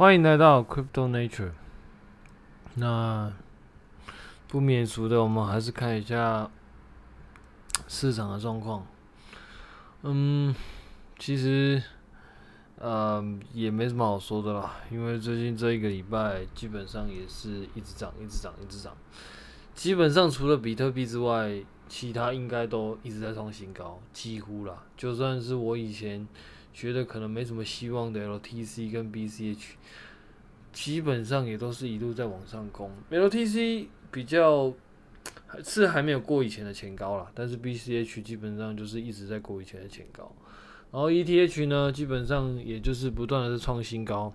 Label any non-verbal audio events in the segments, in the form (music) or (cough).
欢迎来到 Crypto Nature。那不免俗的，我们还是看一下市场的状况。嗯，其实呃也没什么好说的啦，因为最近这一个礼拜基本上也是一直涨，一直涨，一直涨。基本上除了比特币之外，其他应该都一直在创新高，几乎啦。就算是我以前。觉得可能没什么希望的 LTC 跟 BCH，基本上也都是一路在往上攻。LTC 比较是还没有过以前的前高啦，但是 BCH 基本上就是一直在过以前的前高。然后 ETH 呢，基本上也就是不断的在创新高。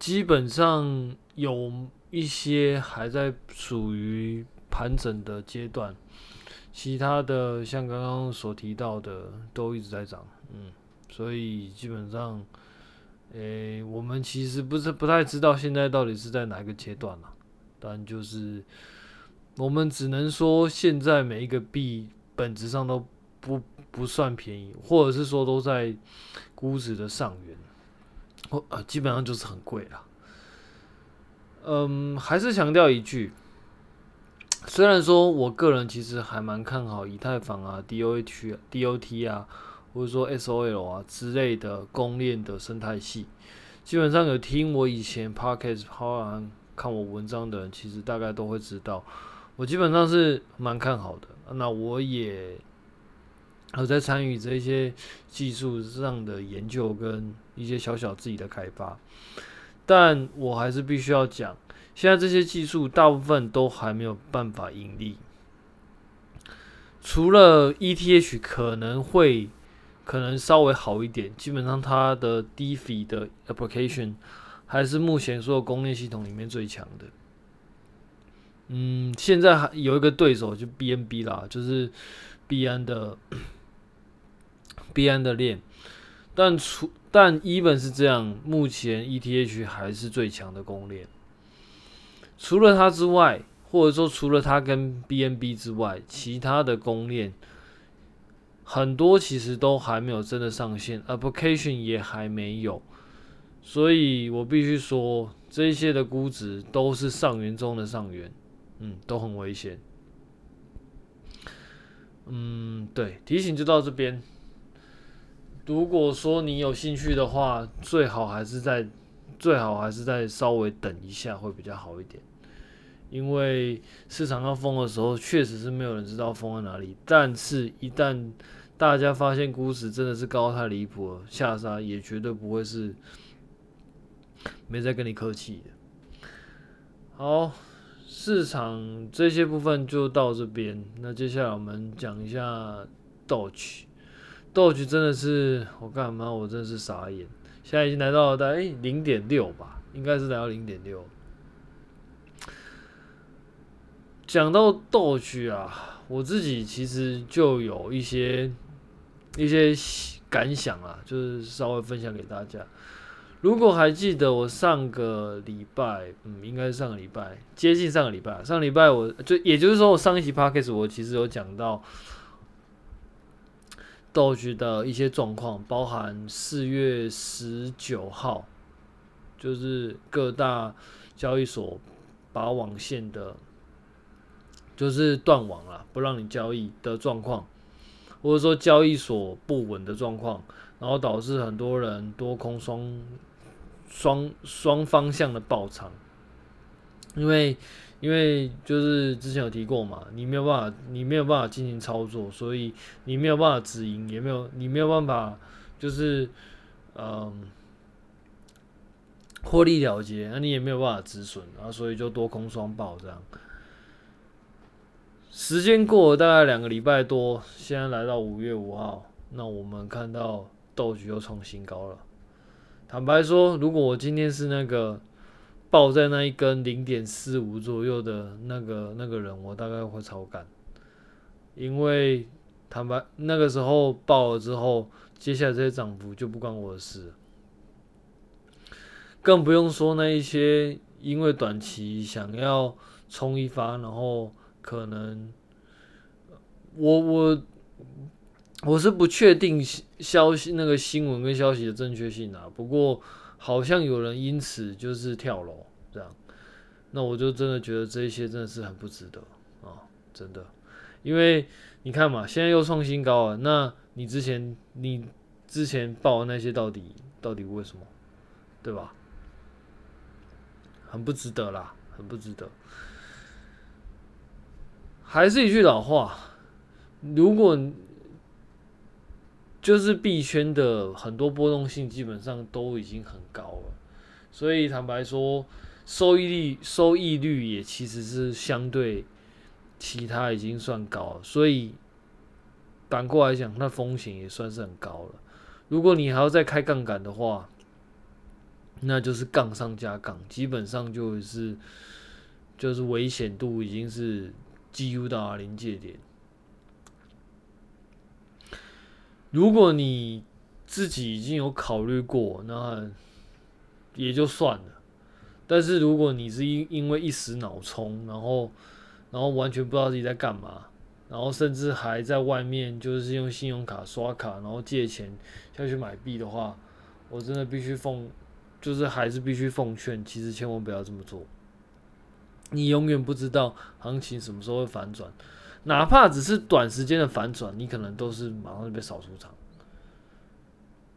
基本上有一些还在属于盘整的阶段，其他的像刚刚所提到的都一直在涨。嗯，所以基本上，诶、我们其实不是不太知道现在到底是在哪一个阶段了。但就是我们只能说，现在每一个币本质上都不不算便宜，或者是说都在估值的上缘，或啊，基本上就是很贵了。嗯，还是强调一句，虽然说我个人其实还蛮看好以太坊啊、DOH、DOT 啊。或者说 SOL 啊之类的公链的生态系，基本上有听我以前 Podcast 包含看我文章的人，其实大概都会知道，我基本上是蛮看好的。那我也有在参与这些技术上的研究跟一些小小自己的开发，但我还是必须要讲，现在这些技术大部分都还没有办法盈利，除了 ETH 可能会。可能稍微好一点，基本上它的 DeFi 的 application 还是目前所有公链系统里面最强的。嗯，现在还有一个对手就 BNB 啦，就是 BN 的 (coughs) BN 的链，但除但 even 是这样，目前 ETH 还是最强的公链。除了它之外，或者说除了它跟 BNB 之外，其他的公链。很多其实都还没有真的上线，application 也还没有，所以我必须说，这些的估值都是上元中的上元，嗯，都很危险。嗯，对，提醒就到这边。如果说你有兴趣的话，最好还是在最好还是再稍微等一下会比较好一点，因为市场要封的时候，确实是没有人知道封在哪里，但是一旦大家发现估值真的是高太离谱了，下杀也绝对不会是没在跟你客气的。好，市场这些部分就到这边。那接下来我们讲一下 Doge，Doge 真的是我干嘛？我真的是傻眼。现在已经来到了大概零点六吧，应该是来到零点六。讲到 Doge 啊，我自己其实就有一些。一些感想啊，就是稍微分享给大家。如果还记得我上个礼拜，嗯，应该是上个礼拜，接近上个礼拜，上个礼拜我就也就是说，我上一期 podcast 我其实有讲到 Doge 的一些状况，包含四月十九号，就是各大交易所把网线的，就是断网了，不让你交易的状况。或者说交易所不稳的状况，然后导致很多人多空双双双方向的爆仓，因为因为就是之前有提过嘛，你没有办法你没有办法进行操作，所以你没有办法止盈，也没有你没有办法就是嗯获利了结，那你也没有办法止损，然后所以就多空双爆这样。时间过了大概两个礼拜多，现在来到五月五号，那我们看到豆局又创新高了。坦白说，如果我今天是那个爆在那一根零点四五左右的那个那个人，我大概会超干，因为坦白那个时候爆了之后，接下来这些涨幅就不关我的事，更不用说那一些因为短期想要冲一发，然后。可能我我我是不确定消息那个新闻跟消息的正确性啊。不过好像有人因此就是跳楼这样，那我就真的觉得这些真的是很不值得啊，真的，因为你看嘛，现在又创新高了，那你之前你之前报的那些到底到底为什么，对吧？很不值得啦，很不值得。还是一句老话，如果就是币圈的很多波动性基本上都已经很高了，所以坦白说，收益率收益率也其实是相对其他已经算高了，所以反过来讲，那风险也算是很高了。如果你还要再开杠杆的话，那就是杠上加杠，基本上就是就是危险度已经是几乎到临界点。如果你自己已经有考虑过，那也就算了。但是如果你是因因为一时脑冲，然后然后完全不知道自己在干嘛，然后甚至还在外面就是用信用卡刷卡，然后借钱下去买币的话，我真的必须奉，就是还是必须奉劝，其实千万不要这么做。你永远不知道行情什么时候会反转。哪怕只是短时间的反转，你可能都是马上就被扫出场。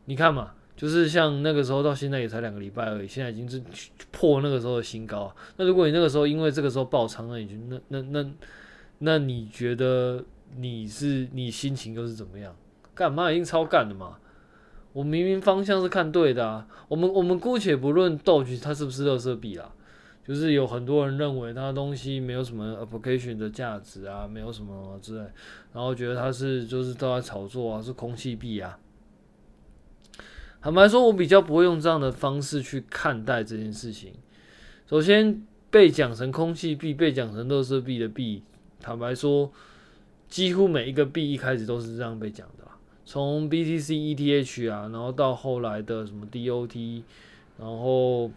你看嘛，就是像那个时候到现在也才两个礼拜而已，现在已经是破那个时候的新高。那如果你那个时候因为这个时候爆仓，了已经那那那那你觉得你是你心情又是怎么样？干嘛已经超干了嘛？我明明方向是看对的啊。我们我们姑且不论 Doge 它是不是热色币啦。就是有很多人认为它东西没有什么 application 的价值啊，没有什么之类，然后觉得它是就是都在炒作啊，是空气币啊。坦白说，我比较不会用这样的方式去看待这件事情。首先，被讲成空气币、被讲成乐色币的币，坦白说，几乎每一个币一开始都是这样被讲的，从 BTC ETH 啊，然后到后来的什么 DOT，然后。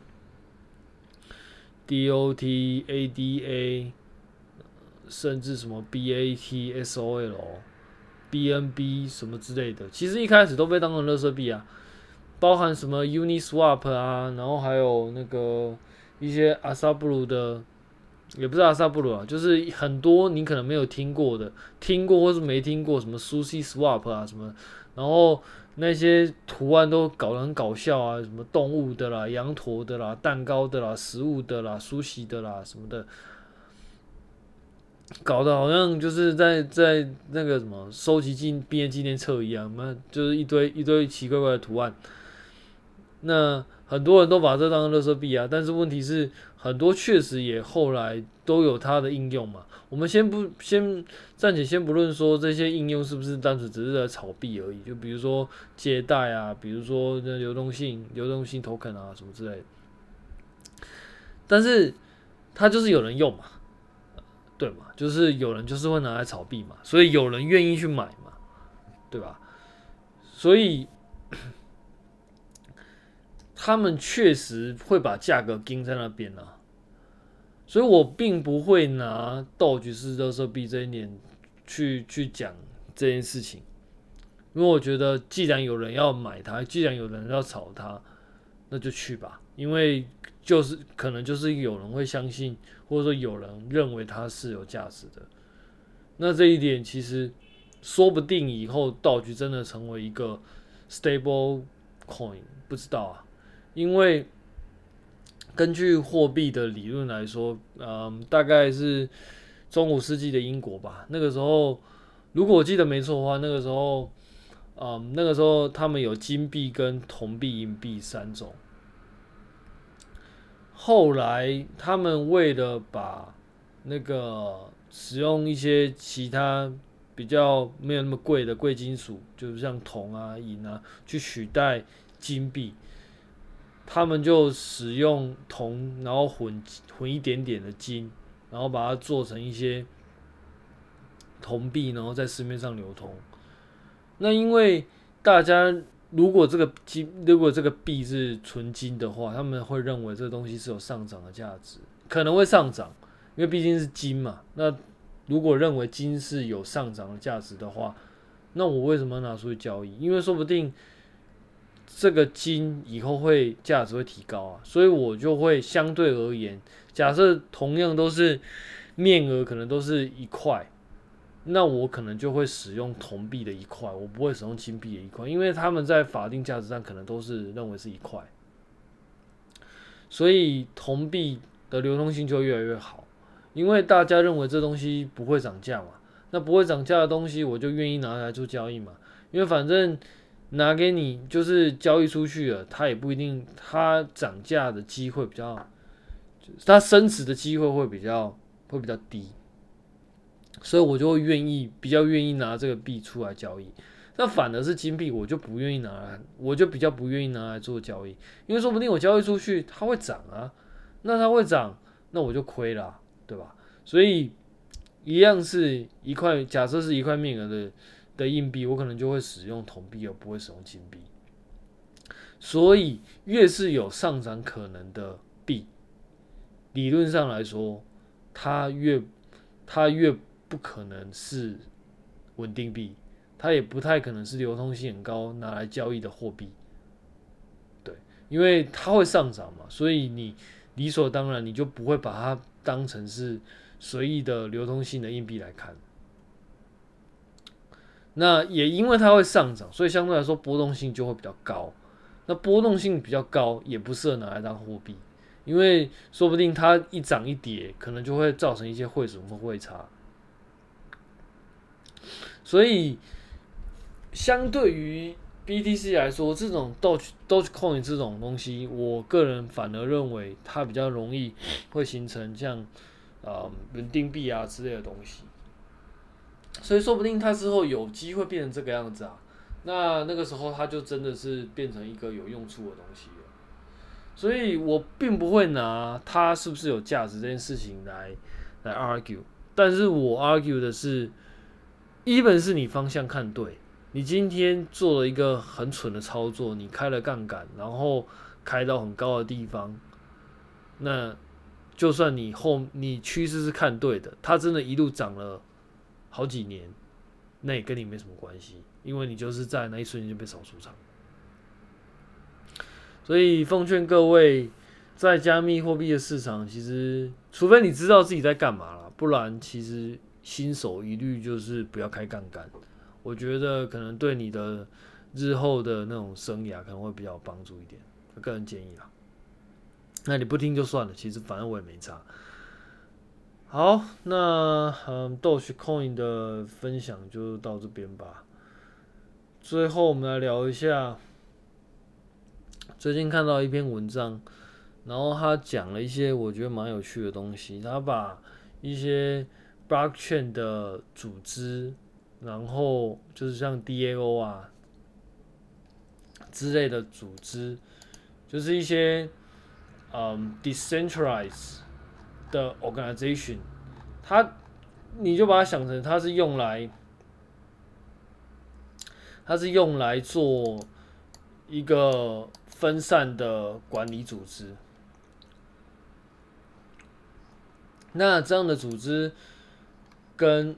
DOT、ADA，甚至什么 BAT、SOL、BNB 什么之类的，其实一开始都被当成垃圾币啊，包含什么 Uniswap 啊，然后还有那个一些阿萨布鲁的，也不是阿萨布鲁啊，就是很多你可能没有听过的，听过或是没听过什么 Sushi Swap 啊什么，然后。那些图案都搞得很搞笑啊，什么动物的啦、羊驼的啦、蛋糕的啦、食物的啦、梳洗的啦什么的，搞得好像就是在在那个什么收集纪毕业纪念册一样，那，就是一堆一堆奇怪怪的图案。那很多人都把这当成垃圾币啊，但是问题是，很多确实也后来都有它的应用嘛。我们先不先暂且先不论说这些应用是不是单纯只是在炒币而已，就比如说借贷啊，比如说那流动性、流动性 token 啊什么之类的。但是它就是有人用嘛，对嘛？就是有人就是会拿来炒币嘛，所以有人愿意去买嘛，对吧？所以他们确实会把价格盯在那边啊。所以我并不会拿 Doge 是垃圾币这一点去去讲这件事情，因为我觉得既然有人要买它，既然有人要炒它，那就去吧。因为就是可能就是有人会相信，或者说有人认为它是有价值的。那这一点其实说不定以后道具真的成为一个 stable coin，不知道啊，因为。根据货币的理论来说，嗯，大概是中古世纪的英国吧。那个时候，如果我记得没错的话，那个时候，嗯，那个时候他们有金币、跟铜币、银币三种。后来他们为了把那个使用一些其他比较没有那么贵的贵金属，就是像铜啊、银啊，去取代金币。他们就使用铜，然后混混一点点的金，然后把它做成一些铜币，然后在市面上流通。那因为大家如果这个金，如果这个币是纯金的话，他们会认为这个东西是有上涨的价值，可能会上涨，因为毕竟是金嘛。那如果认为金是有上涨的价值的话，那我为什么要拿出去交易？因为说不定。这个金以后会价值会提高啊，所以我就会相对而言，假设同样都是面额，可能都是一块，那我可能就会使用铜币的一块，我不会使用金币的一块，因为他们在法定价值上可能都是认为是一块，所以铜币的流通性就越来越好，因为大家认为这东西不会涨价嘛，那不会涨价的东西，我就愿意拿来做交易嘛，因为反正。拿给你就是交易出去了，它也不一定，它涨价的机会比较，它升值的机会会比较会比较低，所以我就会愿意比较愿意拿这个币出来交易。那反而是金币，我就不愿意拿来，我就比较不愿意拿来做交易，因为说不定我交易出去它会涨啊，那它会涨，那我就亏了，对吧？所以一样是一块，假设是一块面额的。的硬币，我可能就会使用铜币，而不会使用金币。所以，越是有上涨可能的币，理论上来说，它越它越不可能是稳定币，它也不太可能是流通性很高拿来交易的货币。对，因为它会上涨嘛，所以你理所当然你就不会把它当成是随意的流通性的硬币来看。那也因为它会上涨，所以相对来说波动性就会比较高。那波动性比较高，也不适合拿来当货币，因为说不定它一涨一跌，可能就会造成一些汇损或汇差。所以，相对于 BTC 来说，这种 Doge Dogecoin 这种东西，我个人反而认为它比较容易会形成像啊稳定币啊之类的东西。所以说不定它之后有机会变成这个样子啊，那那个时候它就真的是变成一个有用处的东西了。所以我并不会拿它是不是有价值这件事情来来 argue，但是我 argue 的是，一本是你方向看对，你今天做了一个很蠢的操作，你开了杠杆，然后开到很高的地方，那就算你后你趋势是看对的，它真的一路涨了。好几年，那也跟你没什么关系，因为你就是在那一瞬间就被扫出场。所以奉劝各位，在加密货币的市场，其实除非你知道自己在干嘛了，不然其实新手一律就是不要开杠杆。我觉得可能对你的日后的那种生涯可能会比较帮助一点，个人建议啦。那你不听就算了，其实反正我也没差。好，那嗯，Dogecoin 的分享就到这边吧。最后，我们来聊一下最近看到一篇文章，然后他讲了一些我觉得蛮有趣的东西。他把一些 Blockchain 的组织，然后就是像 DAO 啊之类的组织，就是一些嗯 Decentralized。的 organization，它，你就把它想成它是用来，它是用来做一个分散的管理组织。那这样的组织跟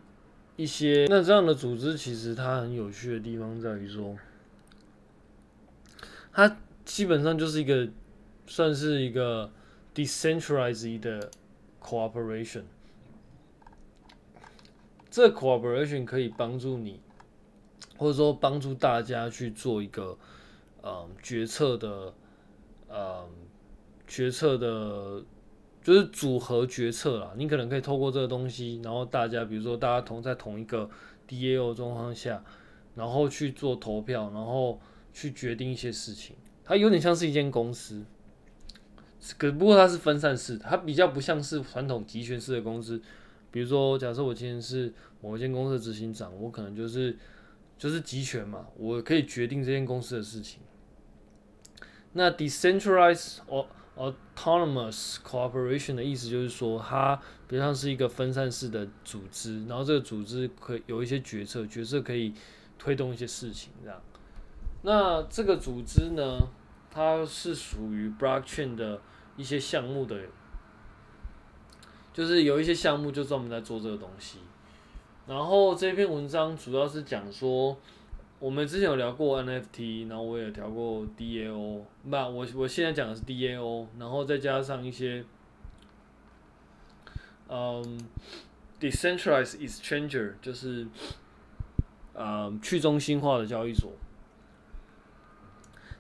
一些，那这样的组织其实它很有趣的地方在于说，它基本上就是一个算是一个 decentralized 的。Cooperation，这 cooperation 可以帮助你，或者说帮助大家去做一个嗯决策的嗯决策的，就是组合决策啦。你可能可以透过这个东西，然后大家比如说大家同在同一个 DAO 状况下，然后去做投票，然后去决定一些事情。它有点像是一间公司。可不过它是分散式的，它比较不像是传统集权式的公司。比如说，假设我今天是某一间公司的执行长，我可能就是就是集权嘛，我可以决定这间公司的事情。那 decentralized or autonomous cooperation 的意思就是说，它比较像是一个分散式的组织，然后这个组织可以有一些决策，决策可以推动一些事情，这样。那这个组织呢，它是属于 blockchain 的。一些项目的，就是有一些项目就专门在做这个东西。然后这篇文章主要是讲说，我们之前有聊过 NFT，然后我也聊过 DAO，不，我我现在讲的是 DAO，然后再加上一些，嗯，Decentralized Exchanger，就是，嗯，去中心化的交易所。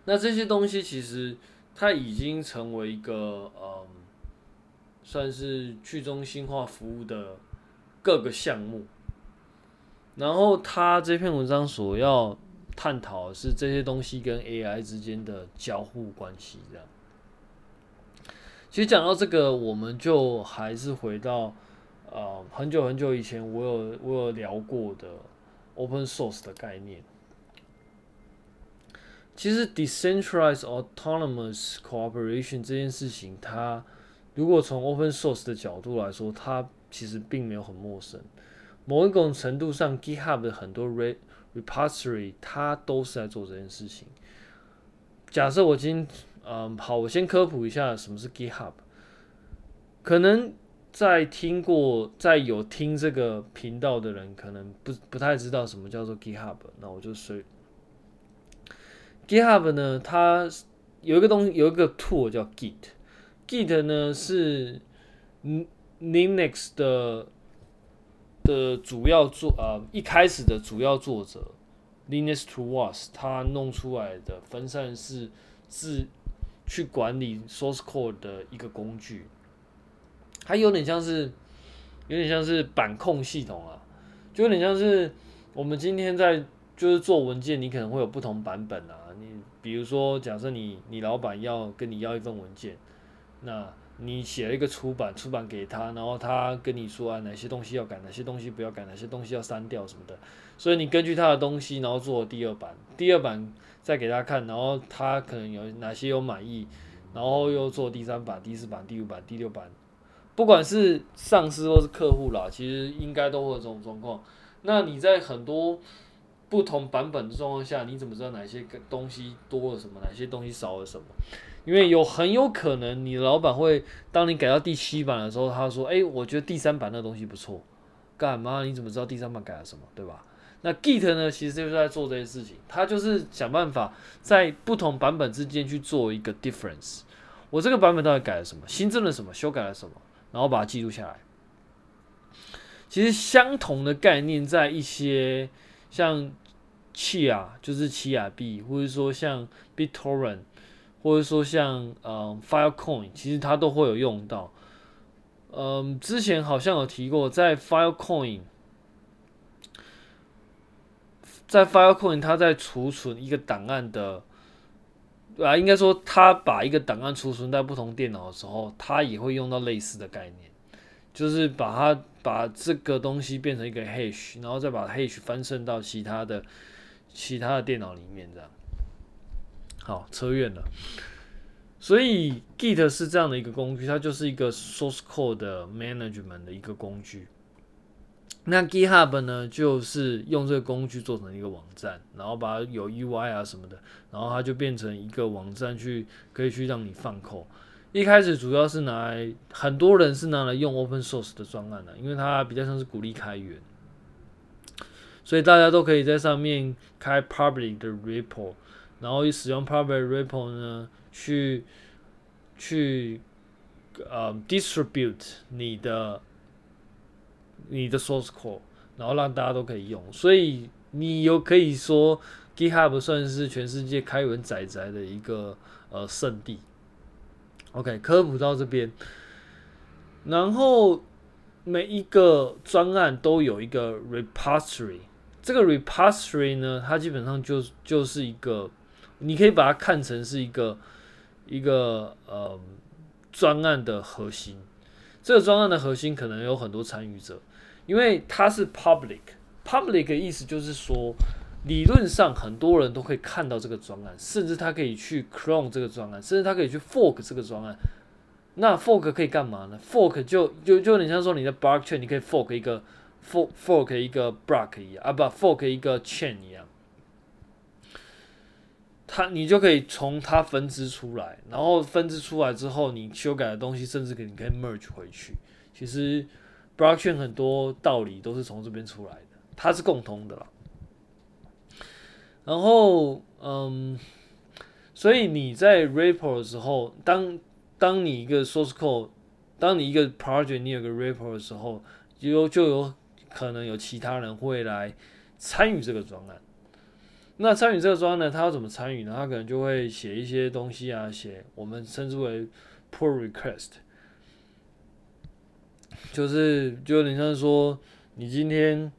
那这些东西其实它已经成为一个，嗯，算是去中心化服务的各个项目。然后他这篇文章所要探讨的是这些东西跟 AI 之间的交互关系，这样。其实讲到这个，我们就还是回到呃很久很久以前，我有我有聊过的 Open Source 的概念。其实 Decentralized Autonomous Cooperation 这件事情，它如果从 Open Source 的角度来说，它其实并没有很陌生。某一种程度上，GitHub 的很多 repository 它都是在做这件事情。假设我今天，嗯，好，我先科普一下什么是 GitHub。可能在听过，在有听这个频道的人，可能不不太知道什么叫做 GitHub。那我就随，GitHub 呢，它有一个东西，有一个 tool 叫 Git。Git 呢是 Linux 的。的主要作呃一开始的主要作者 Linus Torvalds 他弄出来的分散式自去管理 source code 的一个工具，它有点像是有点像是板控系统啊，就有点像是我们今天在就是做文件，你可能会有不同版本啊，你比如说假设你你老板要跟你要一份文件，那。你写了一个出版，出版给他，然后他跟你说啊，哪些东西要改，哪些东西不要改，哪些东西要删掉什么的。所以你根据他的东西，然后做第二版，第二版再给他看，然后他可能有哪些有满意，然后又做第三版、第四版、第五版、第六版。不管是上司或是客户啦，其实应该都会有这种状况。那你在很多不同版本的状况下，你怎么知道哪些东西多了什么，哪些东西少了什么？因为有很有可能，你老板会当你改到第七版的时候，他说：“哎，我觉得第三版那东西不错。”干嘛？你怎么知道第三版改了什么？对吧？那 Git 呢？其实就是在做这些事情，他就是想办法在不同版本之间去做一个 difference。我这个版本到底改了什么？新增了什么？修改了什么？然后把它记录下来。其实相同的概念，在一些像 Chia，就是奇亚币，或者说像 BitTorrent。或者说像嗯 Filecoin，其实它都会有用到。嗯，之前好像有提过，在 Filecoin，在 Filecoin，它在储存一个档案的，啊，应该说它把一个档案储存在不同电脑的时候，它也会用到类似的概念，就是把它把这个东西变成一个 hash，然后再把 hash 翻顺到其他的其他的电脑里面这样。好，扯远了。所以 Git 是这样的一个工具，它就是一个 source code 的 management 的一个工具。那 GitHub 呢，就是用这个工具做成一个网站，然后把它有 UI 啊什么的，然后它就变成一个网站去可以去让你放扣。一开始主要是拿来，很多人是拿来用 open source 的专案的，因为它比较像是鼓励开源，所以大家都可以在上面开 public 的 repo。然后使用 public repo 呢，去去呃 distribute 你的你的 source code，然后让大家都可以用。所以你有可以说 GitHub 算是全世界开源仔仔的一个呃圣地。OK，科普到这边，然后每一个专案都有一个 repository，这个 repository 呢，它基本上就就是一个。你可以把它看成是一个一个呃专案的核心，这个专案的核心可能有很多参与者，因为它是 public。public 的意思就是说，理论上很多人都可以看到这个专案，甚至他可以去 clone 这个专案，甚至他可以去 fork 这个专案。那 fork 可以干嘛呢？fork 就就就有点像说你的 blockchain，你可以 fork 一个 fork fork 一个 block 一样啊，不 fork 一个 chain 一样。它你就可以从它分支出来，然后分支出来之后，你修改的东西甚至可以可以 merge 回去。其实 blockchain 很多道理都是从这边出来的，它是共通的啦。然后，嗯，所以你在 repo 的时候，当当你一个 source code，当你一个 project 你有个 repo 的时候，就就有可能有其他人会来参与这个专案。那参与这个专案呢，他要怎么参与呢？他可能就会写一些东西啊，写我们称之为 pull request，就是就有点像说，你今天。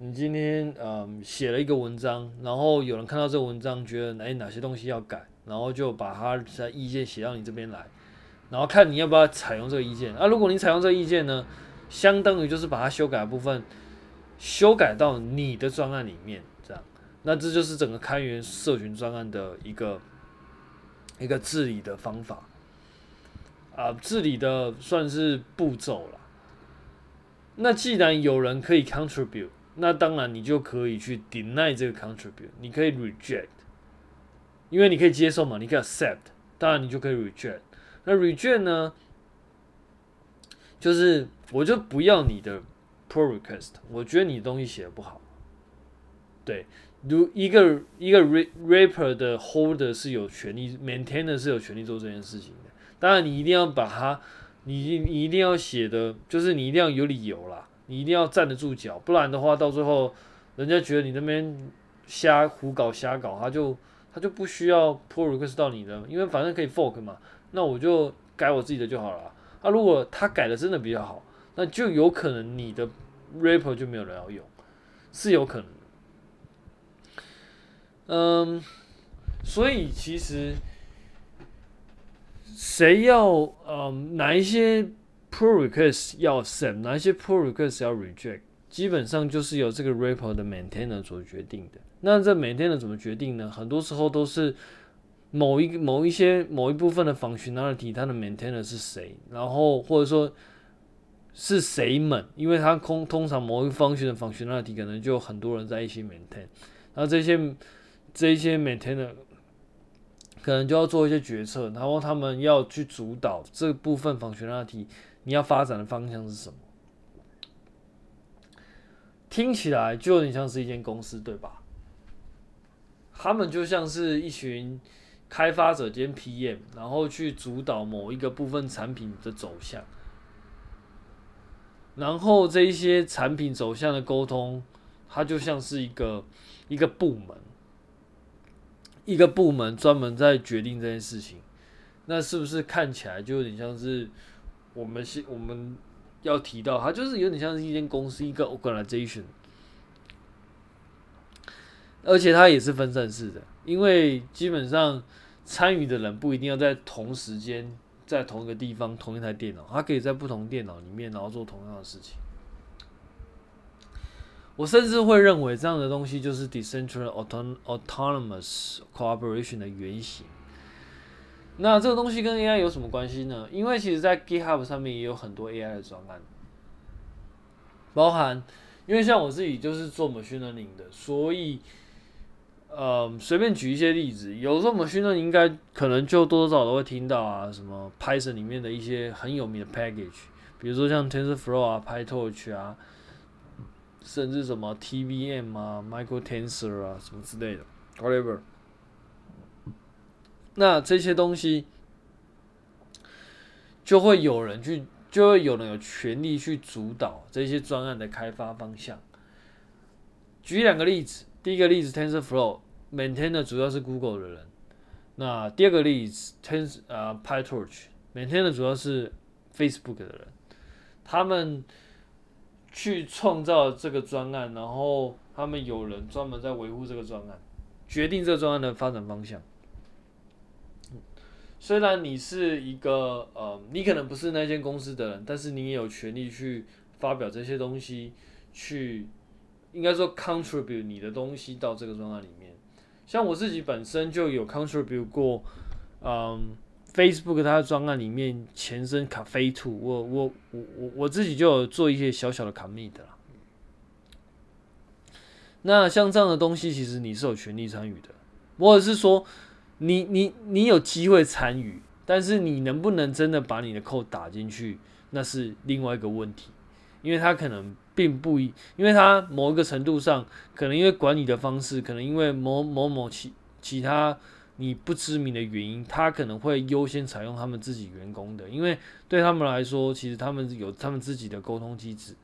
你今天嗯写了一个文章，然后有人看到这个文章，觉得哎哪些东西要改，然后就把他的意见写到你这边来，然后看你要不要采用这个意见。啊，如果你采用这个意见呢，相当于就是把它修改的部分修改到你的专案里面，这样，那这就是整个开源社群专案的一个一个治理的方法啊，治理的算是步骤了。那既然有人可以 contribute。那当然，你就可以去 deny 这个 contribute，你可以 reject，因为你可以接受嘛，你可以 accept，当然你就可以 reject。那 reject 呢，就是我就不要你的 pull request，我觉得你的东西写的不好。对，如一个一个 rapper 的 holder 是有权利，maintainer 是有权利做这件事情的。当然，你一定要把它，你你一定要写的，就是你一定要有理由啦。你一定要站得住脚，不然的话，到最后人家觉得你那边瞎胡搞瞎搞，他就他就不需要 pull request 到你的，因为反正可以 fork 嘛，那我就改我自己的就好了。啊，如果他改的真的比较好，那就有可能你的 r a p p e r 就没有人要用，是有可能。嗯，所以其实谁要嗯哪一些？Pull request 要 accept，哪些 pull request 要 reject，基本上就是由这个 repo 的 maintainer 所决定的。那这 maintainer 怎么决定呢？很多时候都是某一个某一些某一部分的 functionality，它的 maintainer 是谁，然后或者说是谁们，因为它通通常某一方寻的 functionality 可能就很多人在一起 maintain，然后这些这些 maintainer 可能就要做一些决策，然后他们要去主导这部分 functionality。你要发展的方向是什么？听起来就有点像是一间公司，对吧？他们就像是一群开发者兼 PM，然后去主导某一个部分产品的走向，然后这一些产品走向的沟通，它就像是一个一个部门，一个部门专门在决定这件事情。那是不是看起来就有点像是？我们是我们要提到，它就是有点像是一间公司，一个 organization，而且它也是分散式的，因为基本上参与的人不一定要在同时间，在同一个地方，同一台电脑，它可以在不同电脑里面，然后做同样的事情。我甚至会认为这样的东西就是 decentralized autonomous cooperation 的原型。那这个东西跟 AI 有什么关系呢？因为其实，在 GitHub 上面也有很多 AI 的专案，包含，因为像我自己就是做 machine learning 的，所以，呃，随便举一些例子，有时候 machine learning 应该可能就多多少少都会听到啊，什么 Python 里面的一些很有名的 package，比如说像 TensorFlow 啊、PyTorch 啊，甚至什么 TVM 啊、MicroTensor 啊什么之类的，whatever。那这些东西就会有人去，就会有人有权利去主导这些专案的开发方向。举两个例子，第一个例子 TensorFlow 每天呢主要是 Google 的人，那第二个例子 Tens 呃 PyTorch 每天呢主要是 Facebook 的人，他们去创造这个专案，然后他们有人专门在维护这个专案，决定这个专案的发展方向。虽然你是一个呃，你可能不是那间公司的人，但是你也有权利去发表这些东西，去应该说 contribute 你的东西到这个专案里面。像我自己本身就有 contribute 过，嗯，Facebook 它的专案里面前身 Cafe Two，我我我我我自己就有做一些小小的 commit 啦。那像这样的东西，其实你是有权利参与的，或者是说。你你你有机会参与，但是你能不能真的把你的扣打进去，那是另外一个问题。因为他可能并不一，因为他某一个程度上，可能因为管理的方式，可能因为某某某其其他你不知名的原因，他可能会优先采用他们自己员工的，因为对他们来说，其实他们有他们自己的沟通机制，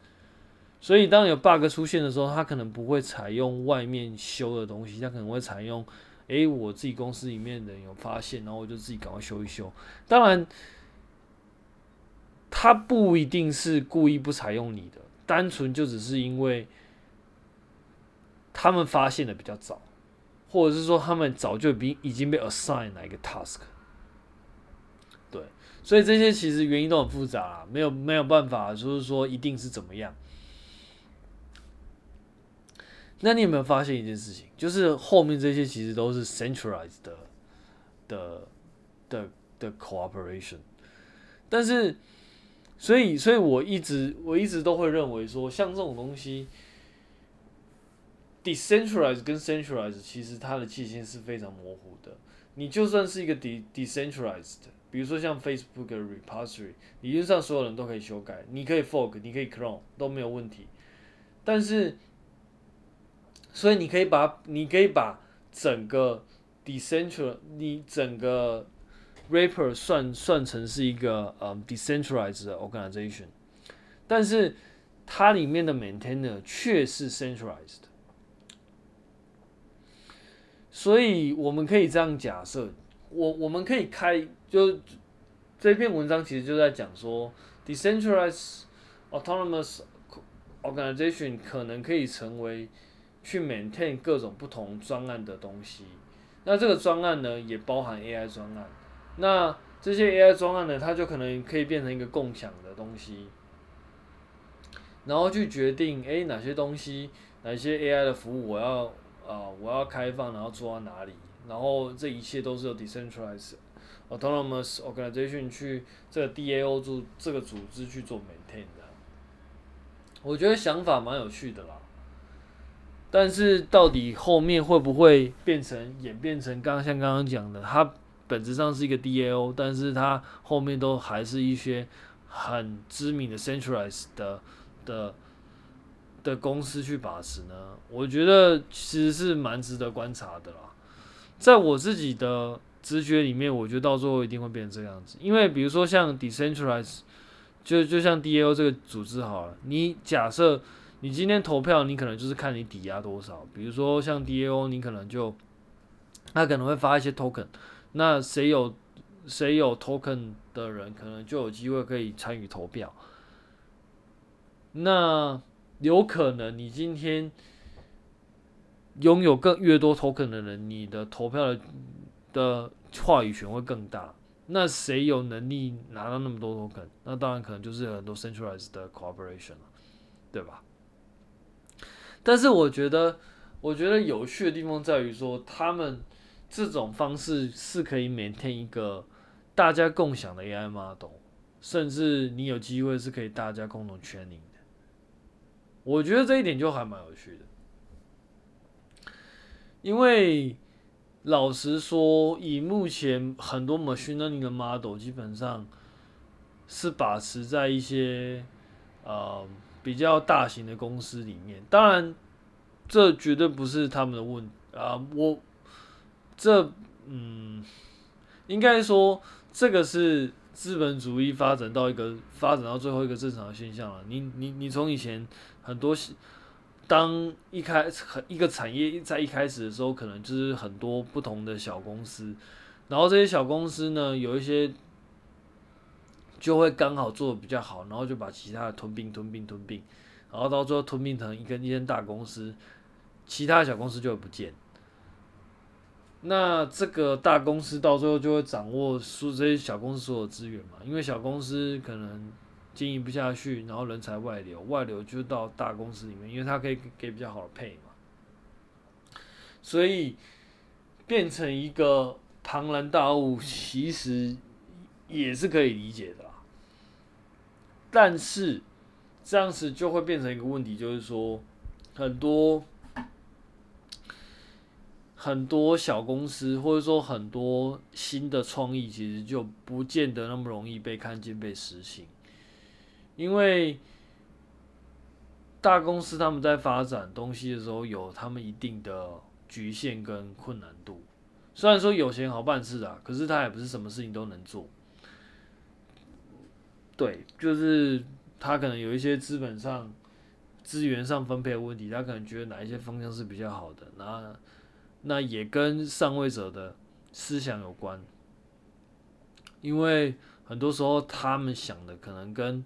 所以当有 bug 出现的时候，他可能不会采用外面修的东西，他可能会采用，诶，我自己公司里面的人有发现，然后我就自己赶快修一修，当然。他不一定是故意不采用你的，单纯就只是因为他们发现的比较早，或者是说他们早就已已经被 assign 哪一个 task。对，所以这些其实原因都很复杂，没有没有办法，就是说一定是怎么样。那你有没有发现一件事情，就是后面这些其实都是 centralized 的的的的 cooperation，但是。所以，所以我一直我一直都会认为说，像这种东西，decentralized 跟 centralized 其实它的界限是非常模糊的。你就算是一个 de decentralized，比如说像 Facebook 的 repository，理论上所有人都可以修改，你可以 fork，你可以 clone 都没有问题。但是，所以你可以把你可以把整个 decentral 你整个 rapper 算算成是一个呃、um, decentralized organization，但是它里面的 maintainer 却是 centralized，所以我们可以这样假设，我我们可以开就这篇文章其实就在讲说 decentralized autonomous organization 可能可以成为去 maintain 各种不同专案的东西，那这个专案呢也包含 AI 专案。那这些 AI 专案呢，它就可能可以变成一个共享的东西，然后去决定，诶，哪些东西，哪些 AI 的服务我要啊、我要开放，然后做到哪里，然后这一切都是由 decentralized autonomous organization 去这个 DAO 做这个组织去做 maintain 的。我觉得想法蛮有趣的啦，但是到底后面会不会变成演变成刚刚像刚刚讲的它？本质上是一个 DAO，但是它后面都还是一些很知名的 centralized 的的的公司去把持呢。我觉得其实是蛮值得观察的啦。在我自己的直觉里面，我觉得到最后一定会变成这样子。因为比如说像 decentralized，就就像 DAO 这个组织好了，你假设你今天投票，你可能就是看你抵押多少。比如说像 DAO，你可能就他可能会发一些 token。那谁有谁有 token 的人，可能就有机会可以参与投票。那有可能你今天拥有更越多 token 的人，你的投票的的话语权会更大。那谁有能力拿到那么多 token？那当然可能就是很多 centralized 的 cooperation 了，对吧？但是我觉得，我觉得有趣的地方在于说他们。这种方式是可以 maintain 一个大家共享的 AI model，甚至你有机会是可以大家共同 training 的。我觉得这一点就还蛮有趣的，因为老实说，以目前很多 machine learning 的 model 基本上是把持在一些呃比较大型的公司里面。当然，这绝对不是他们的问题啊，我。这嗯，应该说这个是资本主义发展到一个发展到最后一个正常的现象了。你你你从以前很多，当一开始一个产业在一开始的时候，可能就是很多不同的小公司，然后这些小公司呢，有一些就会刚好做的比较好，然后就把其他的吞并吞并吞并，然后到最后吞并成一个一间大公司，其他小公司就会不见。那这个大公司到最后就会掌握说这些小公司所有资源嘛？因为小公司可能经营不下去，然后人才外流，外流就到大公司里面，因为它可以给比较好的配嘛。所以变成一个庞然大物，其实也是可以理解的啦。但是这样子就会变成一个问题，就是说很多。很多小公司，或者说很多新的创意，其实就不见得那么容易被看见、被实行。因为大公司他们在发展东西的时候，有他们一定的局限跟困难度。虽然说有钱好办事啊，可是他也不是什么事情都能做。对，就是他可能有一些资本上、资源上分配的问题，他可能觉得哪一些方向是比较好的，那那也跟上位者的思想有关，因为很多时候他们想的可能跟。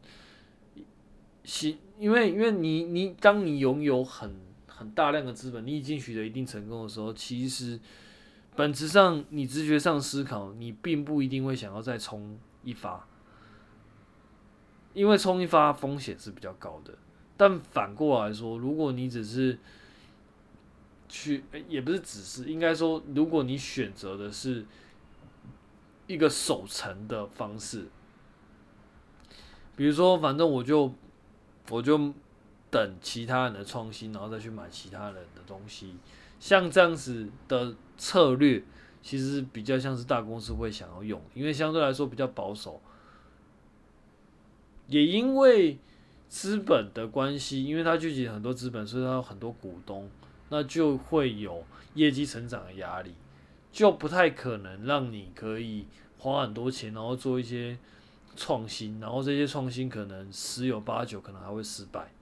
因为因为你你当你拥有很很大量的资本，你已经取得一定成功的时候，其实本质上你直觉上思考，你并不一定会想要再冲一发，因为冲一发风险是比较高的。但反过来说，如果你只是去，也不是只是，应该说，如果你选择的是一个守成的方式，比如说，反正我就。我就等其他人的创新，然后再去买其他人的东西。像这样子的策略，其实比较像是大公司会想要用，因为相对来说比较保守。也因为资本的关系，因为它聚集很多资本，所以它有很多股东，那就会有业绩成长的压力，就不太可能让你可以花很多钱，然后做一些。创新，然后这些创新可能十有八九可能还会失败，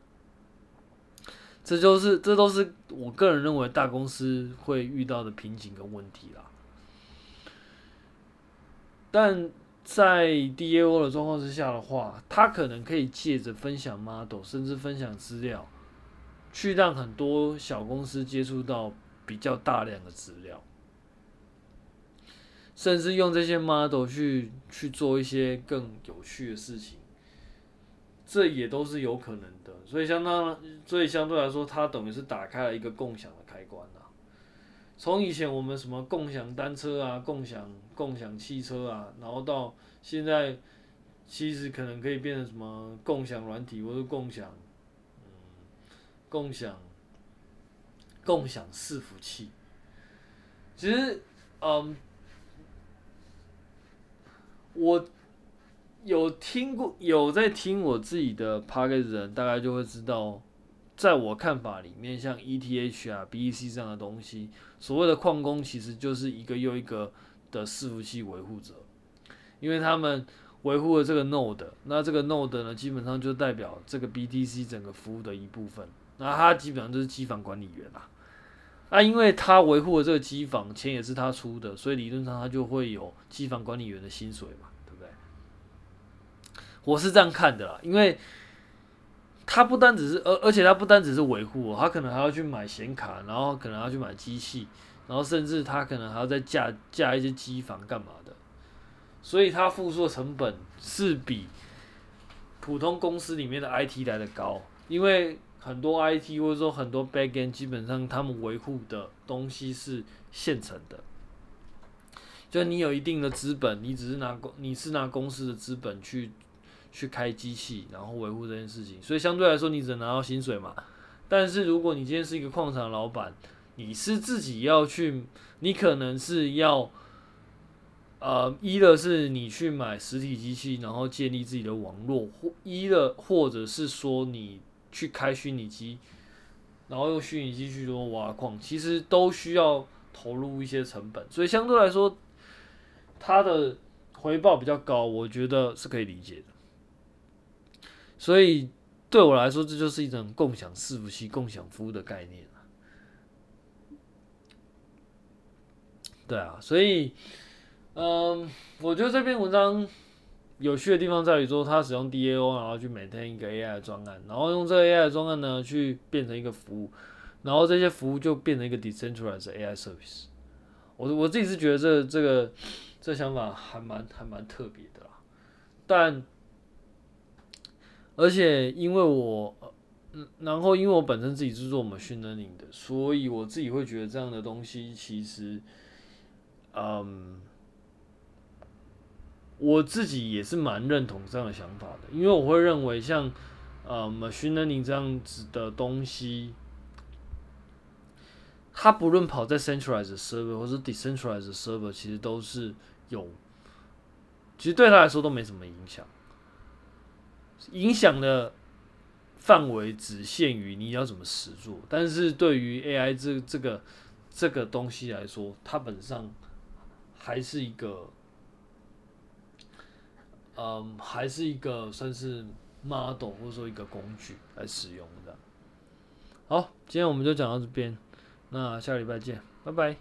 这就是这都是我个人认为大公司会遇到的瓶颈跟问题啦。但在 DAO 的状况之下的话，他可能可以借着分享 model，甚至分享资料，去让很多小公司接触到比较大量的资料。甚至用这些 model 去去做一些更有趣的事情，这也都是有可能的。所以相当，所以相对来说，它等于是打开了一个共享的开关。从以前我们什么共享单车啊、共享共享汽车啊，然后到现在，其实可能可以变成什么共享软体，或者共享，嗯，共享共享伺服器。其实，嗯。我有听过，有在听我自己的 podcast 的人，大概就会知道，在我看法里面，像 ETH 啊、BEC 这样的东西，所谓的矿工其实就是一个又一个的伺服器维护者，因为他们维护了这个 node，那这个 node 呢，基本上就代表这个 BTC 整个服务的一部分，那他基本上就是机房管理员啦。啊，因为他维护的这个机房，钱也是他出的，所以理论上他就会有机房管理员的薪水嘛，对不对？我是这样看的啦，因为他不单只是，而而且他不单只是维护，哦他可能还要去买显卡，然后可能要去买机器，然后甚至他可能还要再架架一些机房干嘛的，所以他付出的成本是比普通公司里面的 IT 来的高，因为。很多 IT 或者说很多 backend，基本上他们维护的东西是现成的。就你有一定的资本，你只是拿公，你是拿公司的资本去去开机器，然后维护这件事情，所以相对来说你只能拿到薪水嘛。但是如果你今天是一个矿场老板，你是自己要去，你可能是要，呃，一的是你去买实体机器，然后建立自己的网络，或一的或者是说你。去开虚拟机，然后用虚拟机去做挖矿，其实都需要投入一些成本，所以相对来说，它的回报比较高，我觉得是可以理解的。所以对我来说，这就是一种共享伺服器、共享服务的概念。对啊，所以，嗯，我觉得这篇文章。有趣的地方在于说，它使用 DAO，然后去 maintain 一个 AI 的专案，然后用这个 AI 的专案呢，去变成一个服务，然后这些服务就变成一个 decentralized AI service。我我自己是觉得这这个这想法还蛮还蛮特别的啦。但而且因为我，嗯，然后因为我本身自己是做 machine learning 的，所以我自己会觉得这样的东西其实，嗯。我自己也是蛮认同这样的想法的，因为我会认为像呃 machine learning 这样子的东西，它不论跑在 centralized server 或是 decentralized server，其实都是有，其实对他来说都没什么影响，影响的范围只限于你要怎么实做，但是对于 AI 这这个这个东西来说，它本身还是一个，嗯，还是一个算是 model 或者说一个工具来使用的。好，今天我们就讲到这边，那下个礼拜见，拜拜。